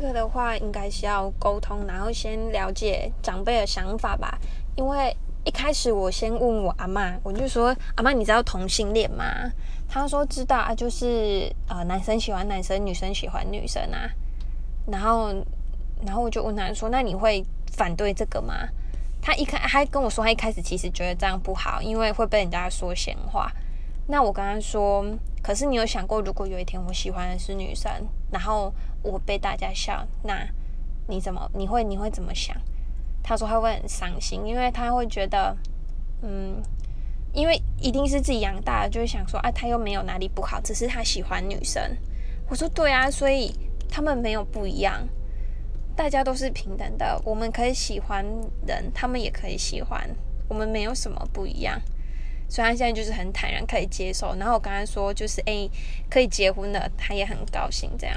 这个的话，应该是要沟通，然后先了解长辈的想法吧。因为一开始我先问我阿妈，我就说：“阿妈，你知道同性恋吗？”她说：“知道啊，就是呃，男生喜欢男生，女生喜欢女生啊。”然后，然后我就问他说：“那你会反对这个吗？”他一开，还跟我说，他一开始其实觉得这样不好，因为会被人家说闲话。那我跟他说：“可是你有想过，如果有一天我喜欢的是女生，然后我被大家笑，那你怎么？你会你会怎么想？”他说他会很伤心，因为他会觉得，嗯，因为一定是自己养大的，就会想说啊，他又没有哪里不好，只是他喜欢女生。我说对啊，所以他们没有不一样。大家都是平等的，我们可以喜欢人，他们也可以喜欢，我们没有什么不一样。所以他现在就是很坦然可以接受。然后我跟他说，就是诶，可以结婚了，他也很高兴这样。